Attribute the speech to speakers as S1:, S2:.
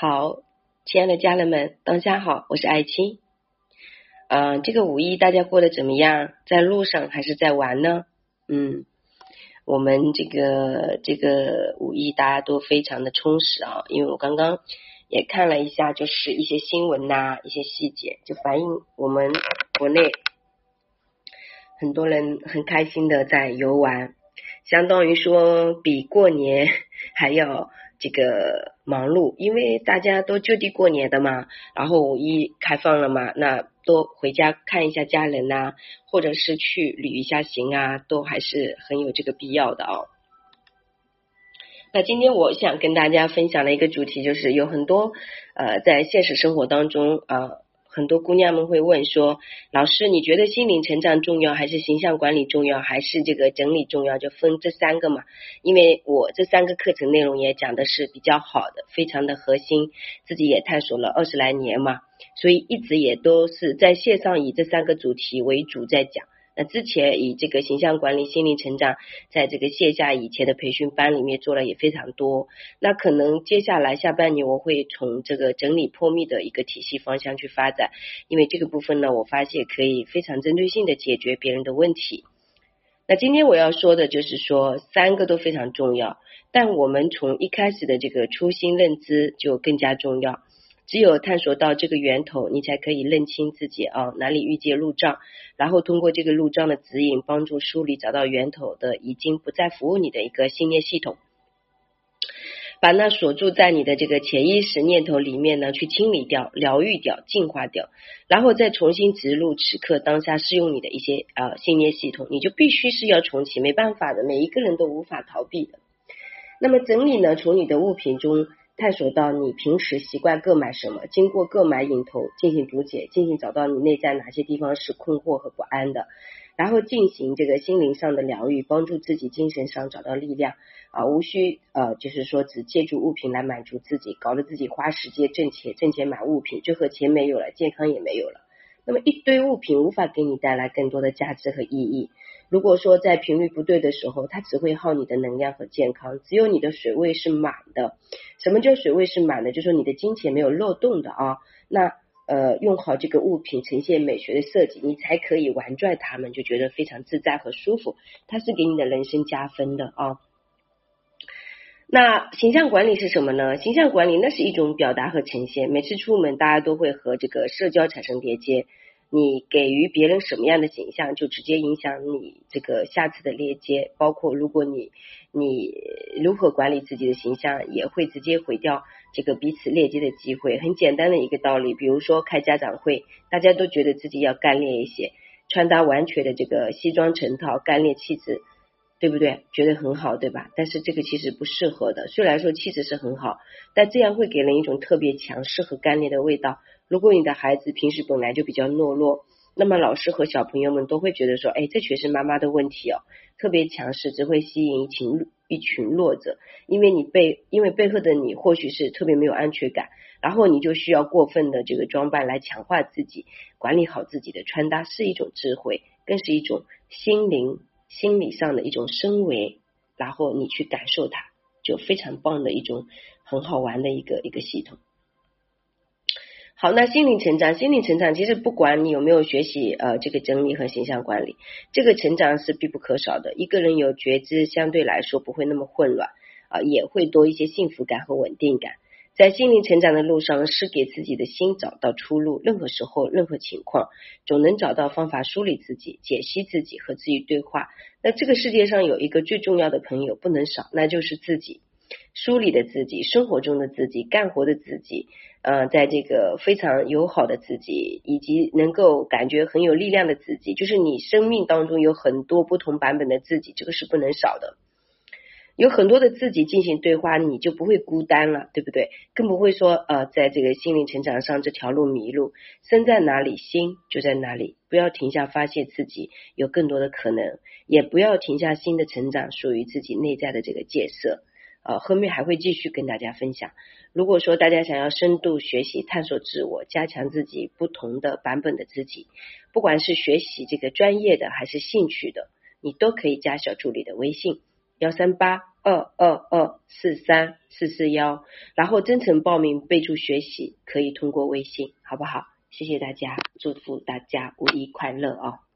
S1: 好，亲爱的家人们，当下好，我是爱青。嗯，这个五一大家过得怎么样？在路上还是在玩呢？嗯，我们这个这个五一大家都非常的充实啊，因为我刚刚也看了一下，就是一些新闻呐，一些细节，就反映我们国内很多人很开心的在游玩，相当于说比过年还要。这个忙碌，因为大家都就地过年的嘛，然后五一开放了嘛，那多回家看一下家人呐，或者是去旅一下行啊，都还是很有这个必要的哦。那今天我想跟大家分享的一个主题，就是有很多呃在现实生活当中啊。很多姑娘们会问说：“老师，你觉得心灵成长重要，还是形象管理重要，还是这个整理重要？就分这三个嘛。因为我这三个课程内容也讲的是比较好的，非常的核心，自己也探索了二十来年嘛，所以一直也都是在线上以这三个主题为主在讲。”那之前以这个形象管理、心灵成长，在这个线下以前的培训班里面做了也非常多。那可能接下来下半年我会从这个整理破密的一个体系方向去发展，因为这个部分呢，我发现可以非常针对性的解决别人的问题。那今天我要说的就是说，三个都非常重要，但我们从一开始的这个初心认知就更加重要。只有探索到这个源头，你才可以认清自己啊哪里遇见路障，然后通过这个路障的指引，帮助梳理找到源头的已经不再服务你的一个信念系统，把那锁住在你的这个潜意识念头里面呢，去清理掉、疗愈掉、净化掉，然后再重新植入此刻当下适用你的一些啊信念系统，你就必须是要重启，没办法的，每一个人都无法逃避的。那么整理呢，从你的物品中。探索到你平时习惯购买什么，经过购买引头进行读解，进行找到你内在哪些地方是困惑和不安的，然后进行这个心灵上的疗愈，帮助自己精神上找到力量啊，无需呃就是说只借助物品来满足自己，搞得自己花时间挣钱挣钱买物品，最后钱没有了，健康也没有了。那么一堆物品无法给你带来更多的价值和意义。如果说在频率不对的时候，它只会耗你的能量和健康。只有你的水位是满的，什么叫水位是满的？就说你的金钱没有漏洞的啊。那呃，用好这个物品呈现美学的设计，你才可以玩转它们，就觉得非常自在和舒服。它是给你的人生加分的啊。那形象管理是什么呢？形象管理那是一种表达和呈现。每次出门，大家都会和这个社交产生连接。你给予别人什么样的形象，就直接影响你这个下次的链接。包括如果你你如何管理自己的形象，也会直接毁掉这个彼此链接的机会。很简单的一个道理，比如说开家长会，大家都觉得自己要干练一些，穿搭完全的这个西装成套，干练气质，对不对？觉得很好，对吧？但是这个其实不适合的。虽然说气质是很好，但这样会给人一种特别强势和干练的味道。如果你的孩子平时本来就比较懦弱，那么老师和小朋友们都会觉得说，哎，这全是妈妈的问题哦，特别强势，只会吸引一群一群弱者，因为你背，因为背后的你或许是特别没有安全感，然后你就需要过分的这个装扮来强化自己，管理好自己的穿搭是一种智慧，更是一种心灵心理上的一种升维，然后你去感受它，就非常棒的一种很好玩的一个一个系统。好，那心灵成长，心灵成长其实不管你有没有学习呃这个整理和形象管理，这个成长是必不可少的。一个人有觉知，相对来说不会那么混乱啊，也会多一些幸福感和稳定感。在心灵成长的路上，是给自己的心找到出路。任何时候，任何情况，总能找到方法梳理自己、解析自己和自己对话。那这个世界上有一个最重要的朋友不能少，那就是自己。梳理的自己，生活中的自己，干活的自己，呃，在这个非常友好的自己，以及能够感觉很有力量的自己，就是你生命当中有很多不同版本的自己，这个是不能少的。有很多的自己进行对话，你就不会孤单了，对不对？更不会说呃，在这个心灵成长上这条路迷路。身在哪里，心就在哪里。不要停下发现自己有更多的可能，也不要停下新的成长，属于自己内在的这个建设。呃，后面还会继续跟大家分享。如果说大家想要深度学习、探索自我、加强自己不同的版本的自己，不管是学习这个专业的还是兴趣的，你都可以加小助理的微信幺三八二二二四三四四幺，然后真诚报名，备注学习，可以通过微信，好不好？谢谢大家，祝福大家五一快乐哦！